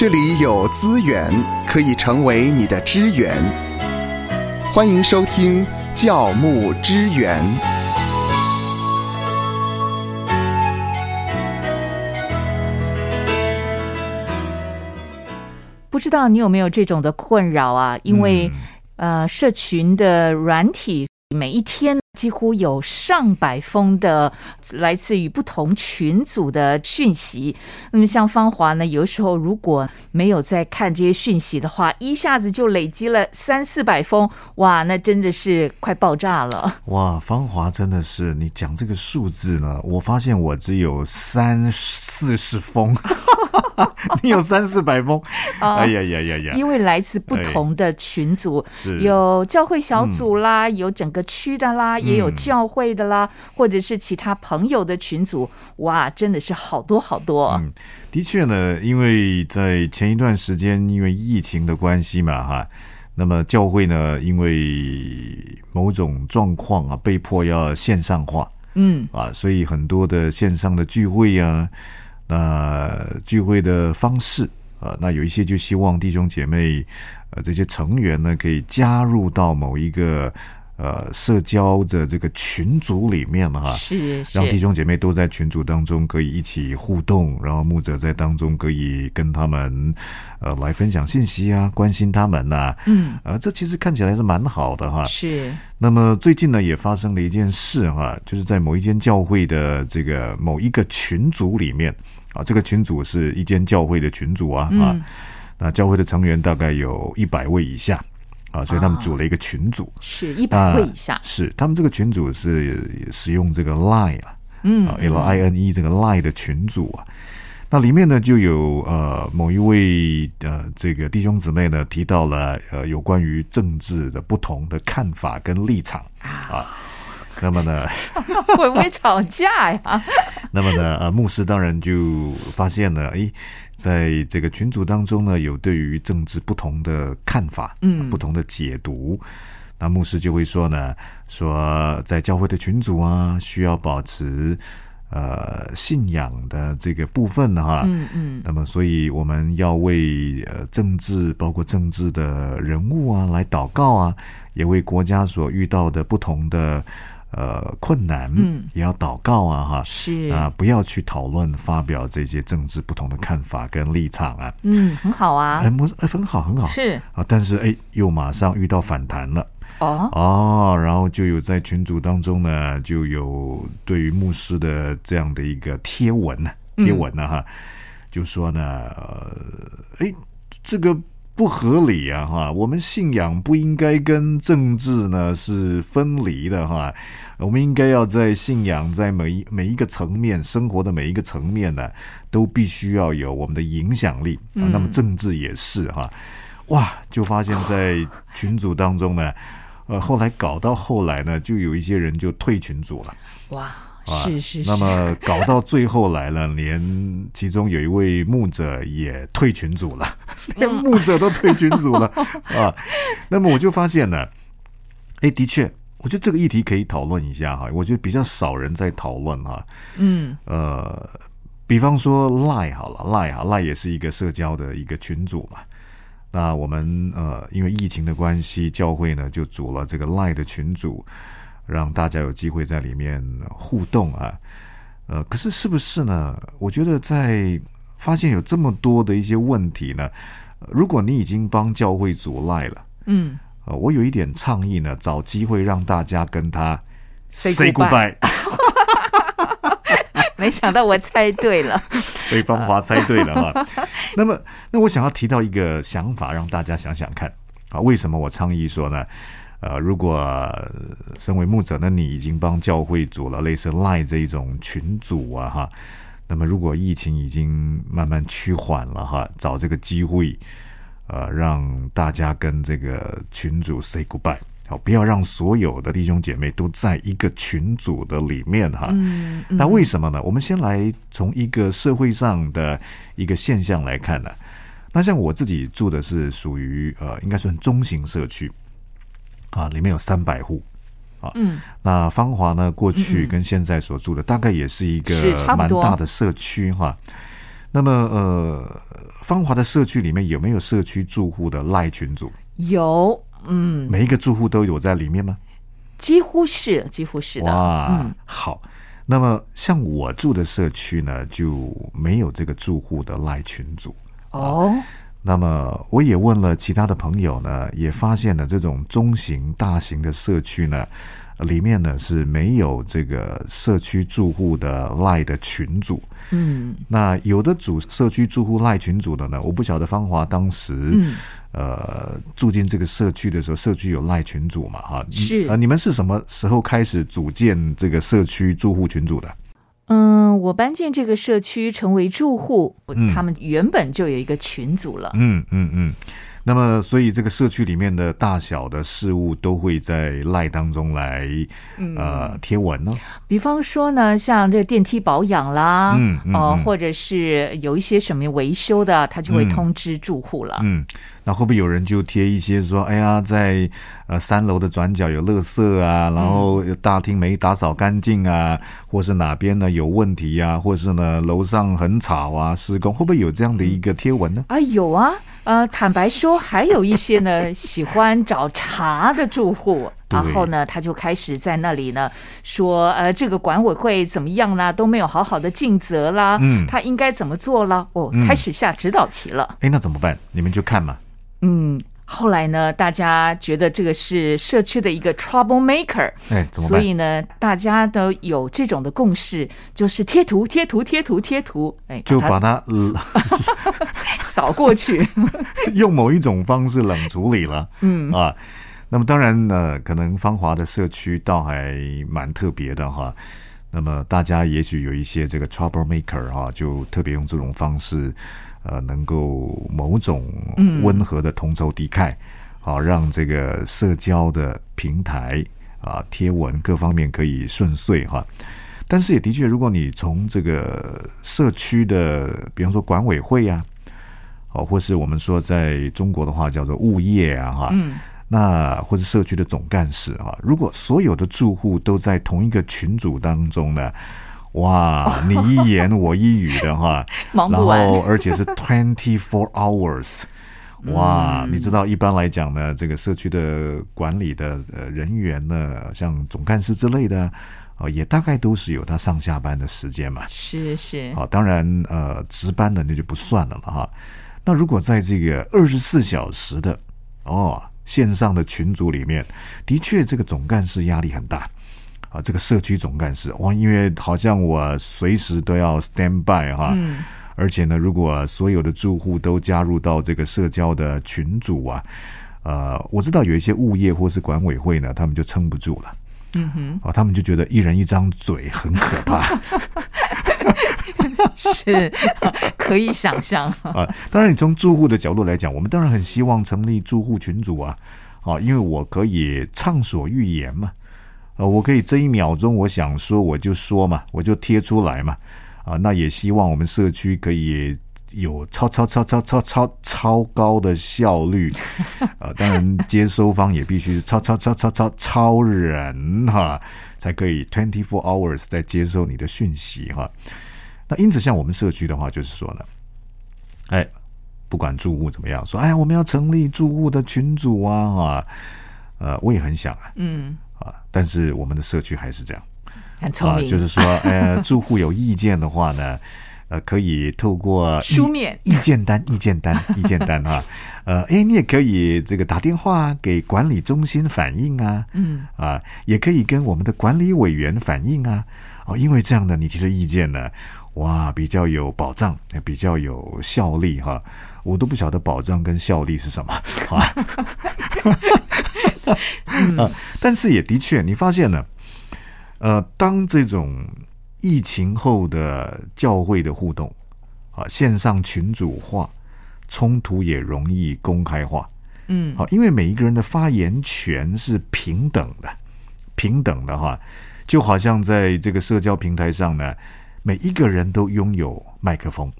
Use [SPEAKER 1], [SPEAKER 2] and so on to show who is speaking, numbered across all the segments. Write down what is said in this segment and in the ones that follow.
[SPEAKER 1] 这里有资源可以成为你的支援。欢迎收听教牧支援。
[SPEAKER 2] 不知道你有没有这种的困扰啊？因为、呃，社群的软体每一天几乎有上百封的来自于不同群组的讯息。那么像芳华呢，有时候如果没有在看这些讯息的话，一下子就累积了三四百封，哇，那真的是快爆炸了。
[SPEAKER 3] 哇，芳华真的是你讲这个数字呢，我发现我只有三四十封，你有三四百封，哎呀呀呀呀！
[SPEAKER 2] 因为来自不同的群组，
[SPEAKER 3] 是。
[SPEAKER 2] 有教会小组啦，有整个区的啦，也有
[SPEAKER 3] 嗯
[SPEAKER 2] 教会的啦，或者是其他朋友的群组，哇，真的是好多好多。
[SPEAKER 3] 嗯，的确呢，因为在前一段时间，因为疫情的关系嘛，哈，那么教会呢，因为某种状况啊，被迫要线上化。
[SPEAKER 2] 嗯，
[SPEAKER 3] 啊，所以很多的线上的聚会啊，那聚会的方式啊，那有一些就希望弟兄姐妹呃这些成员呢，可以加入到某一个呃社交的这个群组里面哈、
[SPEAKER 2] 是是。
[SPEAKER 3] 让弟兄姐妹都在群组当中可以一起互动，然后牧者在当中可以跟他们呃来分享信息啊，关心他们呐、
[SPEAKER 2] 嗯，
[SPEAKER 3] 呃，这其实看起来是蛮好的哈。
[SPEAKER 2] 是。
[SPEAKER 3] 那么最近呢，也发生了一件事哈，就是在某一间教会的这个某一个群组里面啊，这个群组是一间教会的群组啊啊。
[SPEAKER 2] 嗯，
[SPEAKER 3] 那教会的成员大概有一百位以下啊，所以他们
[SPEAKER 2] 啊。
[SPEAKER 3] 组了一个群组。
[SPEAKER 2] 是一百位以下，
[SPEAKER 3] 是他们这个群组是使用这个 Line 啊，
[SPEAKER 2] 嗯
[SPEAKER 3] 啊，L I N E 这个 Line 的群组啊，那里面呢就有呃某一位呃这个弟兄姊妹呢提到了呃有关于政治的不同的看法跟立场啊，那么呢，
[SPEAKER 2] 会不会吵架呀？
[SPEAKER 3] 那么呢呃牧师当然就发现了，诶，在这个群组当中呢有对于政治不同的看法，
[SPEAKER 2] 嗯
[SPEAKER 3] 不同的解读。那牧师就会说呢，说在教会的群组啊，需要保持呃信仰的这个部分哈。
[SPEAKER 2] 嗯嗯，
[SPEAKER 3] 那么，所以我们要为呃政治，包括政治的人物啊，来祷告啊，也为国家所遇到的不同的呃困难，
[SPEAKER 2] 嗯，
[SPEAKER 3] 也要祷告啊，哈。
[SPEAKER 2] 是
[SPEAKER 3] 啊，不要去讨论、发表这些政治不同的看法跟立场啊。
[SPEAKER 2] 嗯，很好啊
[SPEAKER 3] 哎，，牧师，哎，很好，很好。
[SPEAKER 2] 是
[SPEAKER 3] 啊，但是哎，又马上遇到反弹了。
[SPEAKER 2] 哦，
[SPEAKER 3] 哦，然后就有在群组当中呢，就有对于牧师的这样的一个贴文呢，贴文呢哈，就说呢，呃，哎，这个不合理啊哈，我们信仰不应该跟政治呢是分离的哈，我们应该要在信仰在每一每一个层面，生活的每一个层面呢，都必须要有我们的影响力啊，那么政治也是哈，哇，就发现在群组当中呢。呃，后来搞到后来呢，就有一些人就退群组了，
[SPEAKER 2] 哇，
[SPEAKER 3] 啊
[SPEAKER 2] 是是是，
[SPEAKER 3] 那么搞到最后来了，连其中有一位牧者也退群组了，连牧者都退群组了 啊。那么我就发现呢，哎，的确，我觉得这个议题可以讨论一下哈。我觉得比较少人在讨论哈。
[SPEAKER 2] 嗯
[SPEAKER 3] 呃，比方说 Line 好了，Line 啊，Line 也是一个社交的一个群组嘛。那我们呃，因为疫情的关系，教会呢就组了这个 Line 的群组，让大家有机会在里面互动啊。呃，可是是不是呢？我觉得在发现有这么多的一些问题呢，呃如果你已经帮教会组 Line 了，
[SPEAKER 2] 嗯，
[SPEAKER 3] 呃，我有一点倡议呢，找机会让大家跟他
[SPEAKER 2] Say
[SPEAKER 3] goodbye。
[SPEAKER 2] 没想到我猜对了，
[SPEAKER 3] 被芳华猜对了哈。那么，那我想要提到一个想法，让大家想想看啊，为什么我倡议说呢？呃，如果呃身为牧者呢，你已经帮教会组了类似 Line 这一种群组啊，哈，那么如果疫情已经慢慢趋缓了哈，找这个机会，呃，让大家跟这个群主 say goodbye。好，不要让所有的弟兄姐妹都在一个群组的里面哈。
[SPEAKER 2] 嗯，嗯
[SPEAKER 3] 那为什么呢？我们先来从一个社会上的一个现象来看呢。那像我自己住的是属于呃，应该算中型社区啊，里面有三百户。啊，
[SPEAKER 2] 嗯，
[SPEAKER 3] 那芳华呢，过去跟现在所住的大概也是一个蛮大的社区哈。那么呃，芳华的社区里面有没有社区住户的赖群组？
[SPEAKER 2] 有，嗯，
[SPEAKER 3] 每一个住户都有在里面吗？
[SPEAKER 2] 几乎是，几乎是的。
[SPEAKER 3] 哇，
[SPEAKER 2] 嗯，
[SPEAKER 3] 好。那么像我住的社区呢，就没有这个住户的赖群组。
[SPEAKER 2] 哦，
[SPEAKER 3] 那么我也问了其他的朋友呢，也发现了这种中型、大型的社区呢，里面呢是没有这个社区住户的赖的群组。
[SPEAKER 2] 嗯
[SPEAKER 3] 那有的组社区住户赖群组的呢，我不晓得芳华当时、
[SPEAKER 2] 嗯，
[SPEAKER 3] 呃住进这个社区的时候，社区有赖群组嘛？哈，
[SPEAKER 2] 是
[SPEAKER 3] 呃，你们是什么时候开始组建这个社区住户群组的？
[SPEAKER 2] 嗯，我搬进这个社区成为住户，
[SPEAKER 3] 嗯
[SPEAKER 2] 他们原本就有一个群组了。
[SPEAKER 3] 嗯嗯嗯。那么，所以这个社区里面的大小的事物都会在赖当中来
[SPEAKER 2] 嗯
[SPEAKER 3] 呃贴文呢。
[SPEAKER 2] 比方说呢，像这电梯保养啦，
[SPEAKER 3] 嗯嗯
[SPEAKER 2] 呃，
[SPEAKER 3] 嗯
[SPEAKER 2] 或者是有一些什么维修的，他就会
[SPEAKER 3] 嗯
[SPEAKER 2] 通知住户了。
[SPEAKER 3] 嗯，那会不会有人就贴一些说，哎呀，在呃三楼的转角有垃圾啊，然后大厅没打扫干净啊，或是哪边呢有问题啊，或是呢楼上很吵啊，施工，会不会有这样的一个贴文呢？
[SPEAKER 2] 啊，有啊，呃，坦白说，还有一些呢喜欢找茬的住户，然后呢，他就开始在那里呢说，呃，这个管委会怎么样啦，都没有好好的尽责啦，
[SPEAKER 3] 嗯
[SPEAKER 2] 他应该怎么做啦？哦，
[SPEAKER 3] 嗯
[SPEAKER 2] 开始下指导棋了。
[SPEAKER 3] 哎，那怎么办？你们就看嘛。
[SPEAKER 2] 嗯，后来呢，大家觉得这个是社区的一个 trouble maker，
[SPEAKER 3] 哎，怎么？
[SPEAKER 2] 所以呢，大家都有这种的共识，就是贴图、贴图、贴图、贴图，哎，
[SPEAKER 3] 就把它、
[SPEAKER 2] 扫过去。
[SPEAKER 3] 用某一种方式冷处理了。
[SPEAKER 2] 嗯
[SPEAKER 3] 啊，那么当然呢，可能芳华的社区倒还蛮特别的哈。那么大家也许有一些这个 trouble maker 哈，就特别用这种方式，呃，能够某种温和的同仇敌忾，好、让这个社交的平台啊、贴文各方面可以顺遂哈。但是也的确，如果你从这个社区的，比方说管委会啊，哦，或是我们说在中国的话叫做物业啊，哈，
[SPEAKER 2] 嗯，
[SPEAKER 3] 那或者社区的总干事啊，如果所有的住户都在同一个群组当中呢，哇，你一言我一语的话，然
[SPEAKER 2] 忙不完
[SPEAKER 3] 后而且是 twenty four hours。哇，你知道一般来讲呢，这个社区的管理的呃人员呢，像总干事之类的，呃，也大概都是有他上下班的时间嘛。
[SPEAKER 2] 是是，
[SPEAKER 3] 好，当然呃，值班的那就不算了嘛哈。那如果在这个二十四小时的哦线上的群组里面，的确这个总干事压力很大啊。这个社区总干事哇，因为好像我随时都要 stand by 哈，
[SPEAKER 2] 嗯
[SPEAKER 3] 而且呢，如果所有的住户都加入到这个社交的群组啊，呃，我知道有一些物业或是管委会呢，他们就撑不住了。
[SPEAKER 2] 嗯哼，
[SPEAKER 3] 啊，他们就觉得一人一张嘴很可怕。
[SPEAKER 2] 是可以想象。
[SPEAKER 3] 啊，当然，你从住户的角度来讲，我们当然很希望成立住户群组啊，啊，因为我可以畅所欲言嘛，啊，我可以这一秒钟我想说我就说嘛，我就贴出来嘛，啊，那也希望我们社区可以有超超超超超超超高的效率，啊，当然接收方也必须是超超超超超超人哈、才可以 twenty four hours 在接收你的讯息哈、那因此，像我们社区的话，就是说呢，哎，不管住户怎么样，说哎，我们要成立住户的群组啊，啊，呃，我也很想啊，
[SPEAKER 2] 嗯，
[SPEAKER 3] 啊，但是我们的社区还是这样啊，
[SPEAKER 2] 很聪明，
[SPEAKER 3] 就是说，呃，住户有意见的话呢，呃，可以透过意
[SPEAKER 2] 书面。
[SPEAKER 3] 意见单、意见单、意见单啊，呃，哎，你也可以这个打电话给管理中心反映啊，
[SPEAKER 2] 嗯。
[SPEAKER 3] 啊，也可以跟我们的管理委员反映啊，哦，因为这样的你提的意见呢，哇，比较有保障，比较有效力哈。我都不晓得保障跟效力是什么啊。啊，但是也的确，你发现呢，呃，当这种疫情后的教会的互动啊，线上群组化，冲突也容易公开化。
[SPEAKER 2] 嗯
[SPEAKER 3] 好，因为每一个人的发言权是平等的，平等的哈，就好像在这个社交平台上呢，每一个人都拥有麦克风，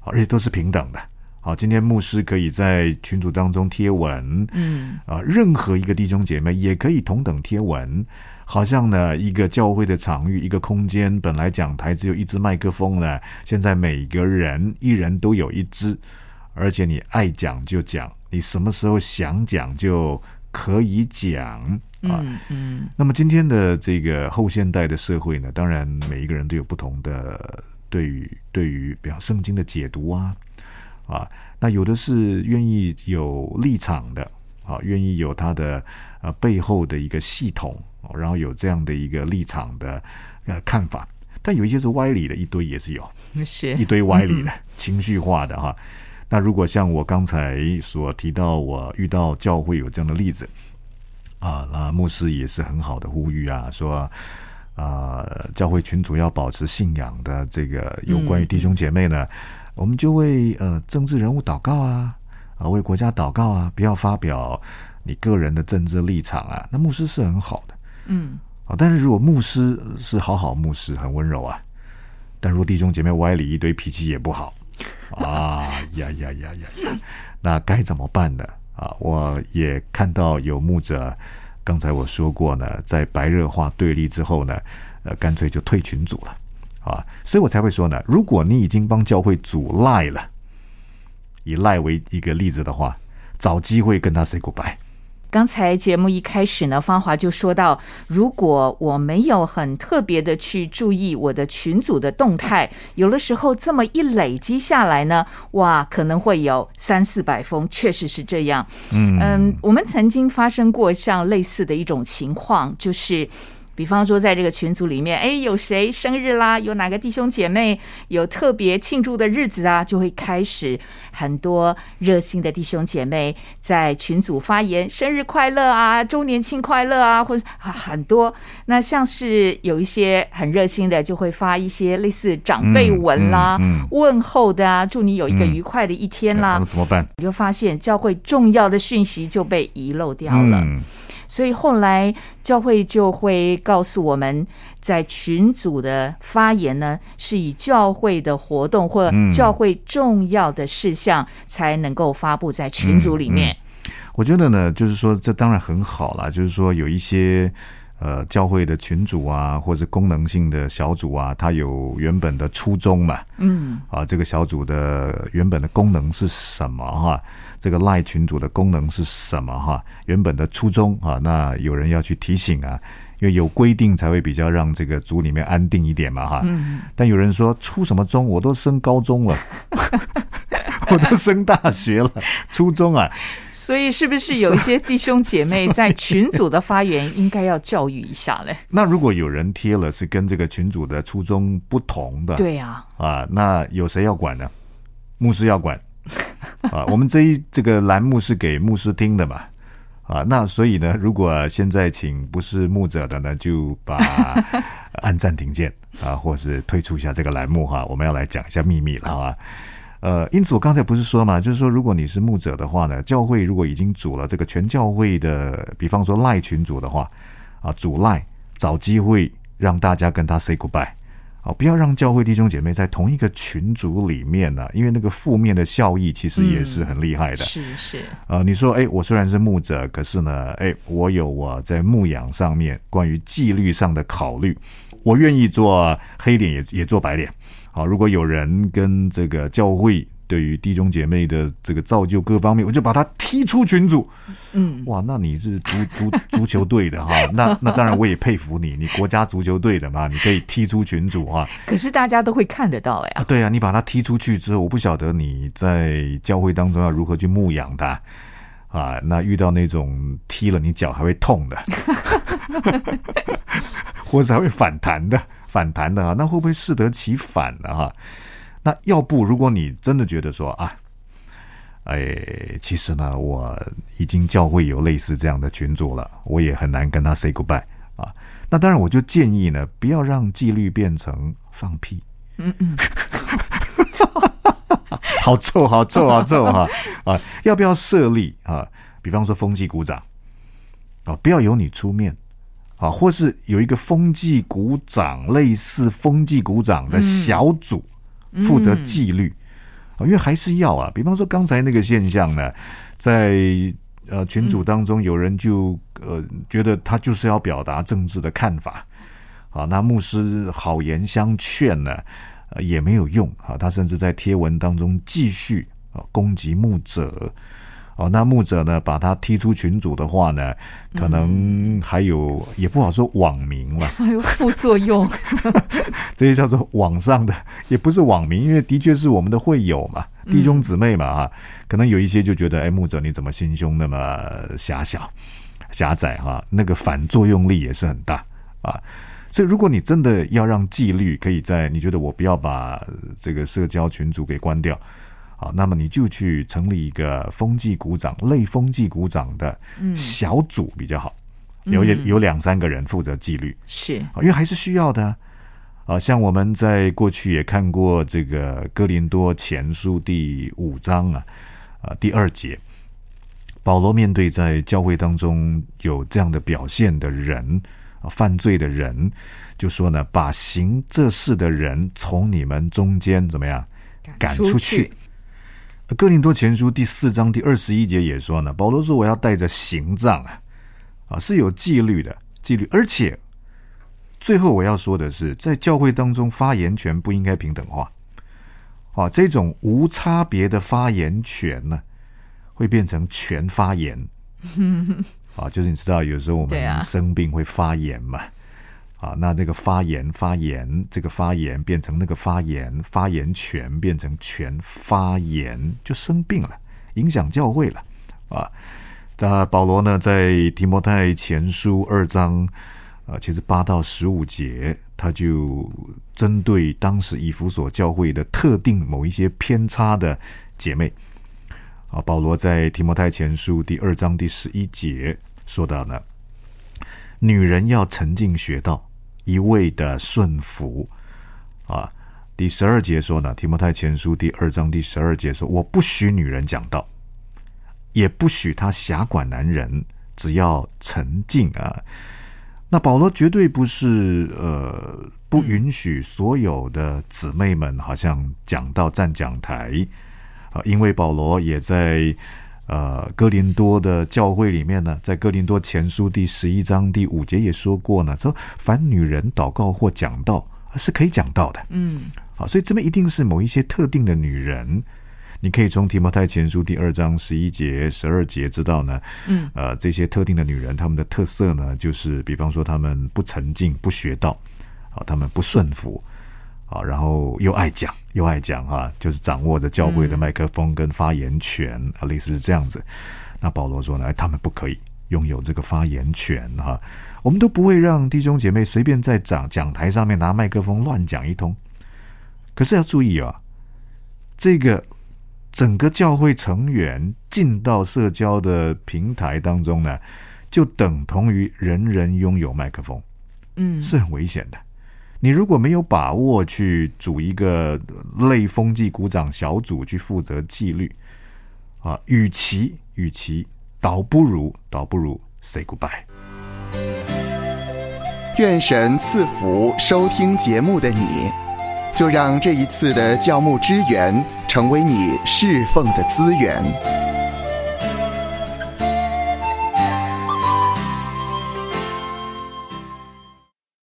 [SPEAKER 3] 而且都是平等的好，今天牧师可以在群组当中贴文，
[SPEAKER 2] 嗯
[SPEAKER 3] 啊，任何一个弟兄姐妹也可以同等贴文。好像呢，一个教会的场域，一个空间，本来讲台只有一支麦克风呢，现在每个人一人都有一支，而且你爱讲就讲，你什么时候想讲就可以讲啊。
[SPEAKER 2] 嗯嗯
[SPEAKER 3] 那么今天的这个后现代的社会呢，当然每一个人都有不同的对于对于比方圣经的解读啊啊，那有的是愿意有立场的啊，愿意有他的呃背后的一个系统，哦然后有这样的一个立场的呃看法，但有一些是歪理的，一堆也是有。一堆歪理的、情绪化的哈。那如果像我刚才所提到，我遇到教会有这样的例子啊，那牧师也是很好的呼吁啊，说啊，教会群主要保持信仰的这个有关于弟兄姐妹呢，我们就为呃政治人物祷告啊，啊为国家祷告啊，不要发表你个人的政治立场啊。那牧师是很好的。
[SPEAKER 2] 嗯。
[SPEAKER 3] 啊，但是如果牧师是好好牧师，很温柔啊，但如果弟兄姐妹歪理一堆，脾气也不好。啊 呀呀呀呀呀，那该怎么办呢？啊，我也看到有牧者，刚才我说过呢，在白热化对立之后呢，呃，干脆就退群组了。啊，所以我才会说呢，如果你已经帮教会阻赖了，以赖为一个例子的话，找机会跟他 say goodbye。
[SPEAKER 2] 刚才节目一开始呢，芳华就说到，如果我没有很特别的去注意我的群组的动态，有的时候这么一累积下来呢，哇，可能会有三四百封，确实是这样。
[SPEAKER 3] 嗯
[SPEAKER 2] 嗯，我们曾经发生过像类似的一种情况，就是。比方说，在这个群组里面，哎，有谁生日啦？有哪个弟兄姐妹有特别庆祝的日子啊？就会开始很多热心的弟兄姐妹在群组发言，生日快乐啊，周年庆快乐啊，或者啊很多。那像是有一些很热心的，就会发一些类似长辈文啦、
[SPEAKER 3] 嗯嗯嗯
[SPEAKER 2] 问候的啊，祝你有一个
[SPEAKER 3] 嗯
[SPEAKER 2] 愉快的一天啦。
[SPEAKER 3] 那怎么办？
[SPEAKER 2] 你就发现教会重要的讯息就被遗漏掉了。
[SPEAKER 3] 嗯
[SPEAKER 2] 所以后来教会就会告诉我们，在群组的发言呢，是以教会的活动或
[SPEAKER 3] 嗯
[SPEAKER 2] 教会重要的事项才能够发布在群组里面。
[SPEAKER 3] 我觉得呢，就是说这当然很好啦，就是说有一些呃教会的群组啊，或是功能性的小组啊，它有原本的初衷嘛，
[SPEAKER 2] 嗯
[SPEAKER 3] 啊，这个小组的原本的功能是什么哈？这个赖群组的功能是什么哈？原本的初衷啊，那有人要去提醒啊，因为有规定才会比较让这个组里面安定一点嘛哈。
[SPEAKER 2] 嗯，
[SPEAKER 3] 但有人说初什么中？我都升高中了，我都升大学了，初中啊，
[SPEAKER 2] 所以是不是有一些弟兄姐妹在群组的发言应该要教育一下嘞？
[SPEAKER 3] 那如果有人贴了是跟这个群组的初衷不同的，
[SPEAKER 2] 对呀、
[SPEAKER 3] 啊，那有谁要管呢？牧师要管啊。我们这一这个栏目是给牧师听的嘛，啊，那所以呢，如果现在请不是牧者的呢，就把 按暂停键啊，或是退出一下这个栏目哈。我们要来讲一下秘密了啊。呃，因此我刚才不是说嘛，就是说，如果你是牧者的话呢，教会如果已经组了这个全教会的，比方说赖群组的话，啊，组赖找机会让大家跟他 say goodbye，啊，不要让教会弟兄姐妹在同一个群组里面呢、因为那个负面的效益其实也是很厉害的。
[SPEAKER 2] 是是，
[SPEAKER 3] 呃，你说，哎，我虽然是牧者，可是呢，哎，我有我在牧养上面关于纪律上的考虑，我愿意做黑脸也也做白脸。好，如果有人跟这个教会对于弟兄姐妹的这个造就各方面，我就把他踢出群组。
[SPEAKER 2] 嗯，
[SPEAKER 3] 哇，那你是足足足球队的哈？那那当然我也佩服你，你国家足球队的嘛，你可以踢出群组哈。
[SPEAKER 2] 可是大家都会看得到
[SPEAKER 3] 啊，
[SPEAKER 2] 呀。
[SPEAKER 3] 对啊，你把他踢出去之后，我不晓得你在教会当中要如何去牧养他啊。那遇到那种踢了你脚还会痛的，或者还会反弹的，反弹的啊，那会不会适得其反呢？哈，那要不如果你真的觉得说啊，哎，其实呢，我已经教会有类似这样的群组了，我也很难跟他 say goodbye 啊。那当然，我就建议呢，不要让纪律变成放屁。
[SPEAKER 2] 嗯嗯，
[SPEAKER 3] 好臭，好臭，好臭哈！啊，要不要设立啊？比方说风纪鼓掌啊，不要由你出面啊，或是有一个风纪鼓掌类似风纪鼓掌的小组负责纪律因为还是要啊。比方说刚才那个现象呢，在呃群组当中，有人就呃觉得他就是要表达政治的看法，啊，那牧师好言相劝呢，呃也没有用啊，他甚至在贴文当中继续啊攻击牧者。哦，那牧者呢，把他踢出群组的话呢，可能还有也不好说网民了，
[SPEAKER 2] 还有副作用。
[SPEAKER 3] 这些叫做网上的，也不是网民，因为的确是我们的会友嘛，弟兄姊妹嘛哈。可能有一些就觉得，哎，牧者你怎么心胸那么狭小、狭窄哈？那个反作用力也是很大啊。所以，如果你真的要让纪律可以在，你觉得我不要把这个社交群组给关掉。好，那么你就去成立一个风纪股长、类风纪股长的小组比较好，有有两三个人负责纪律，
[SPEAKER 2] 是，
[SPEAKER 3] 因为还是需要的啊。像我们在过去也看过这个哥林多前书第五章啊，啊第二节，保罗面对在教会当中有这样的表现的人啊，犯罪的人，就说呢，把行这事的人从你们中间怎么样赶出去。哥林多前书第四章第二十一节也说呢，保罗说：“我要带着刑杖啊，啊是有纪律的纪律，而且最后我要说的是，在教会当中发言权不应该平等化，啊，这种无差别的发言权呢，会变成全发言，啊，就是你知道有时候我们生病会发言嘛。”啊，那这个发言发言，这个发言变成那个发言，发言权变成全发言，就生病了，影响教会了啊。那保罗呢，在提摩太前书二章，啊，其实八到十五节，他就针对当时以弗所教会的特定某一些偏差的姐妹，啊，保罗在提摩太前书第二章第十一节说到呢，女人要沉静学道。一味的顺服啊！第十二节说呢，《提摩太前书》第二章第十二节说：“我不许女人讲道，也不许她辖管男人，只要沉静啊。”那保罗绝对不是呃不允许所有的姊妹们好像讲到站讲台啊，因为保罗也在。呃，哥林多的教会里面呢，在哥林多前书第十一章第五节也说过呢，说凡女人祷告或讲道是可以讲道的。嗯，好，所以这边一定是某一些特定的女人，你可以从提摩太前书第二章十一节、十二节知道呢。嗯，呃，这些特定的女人，她们的特色呢，就是比方说她们不沉静、不学道，啊，她们不顺服。啊，然后又爱讲又爱讲哈，就是掌握着教会的麦克风跟发言权啊，类似是这样子。那保罗说呢，他们不可以拥有这个发言权哈，我们都不会让弟兄姐妹随便在讲讲台上面拿麦克风乱讲一通。可是要注意啊，这个整个教会成员进到社交的平台当中呢，就等同于人人拥有麦克风，嗯，是很危险的。你如果没有把握去组一个类风纪鼓掌小组去负责纪律啊，与其与其倒不如倒不如 say goodbye。
[SPEAKER 1] 愿神赐福收听节目的你，就让这一次的教牧支援成为你侍奉的资源。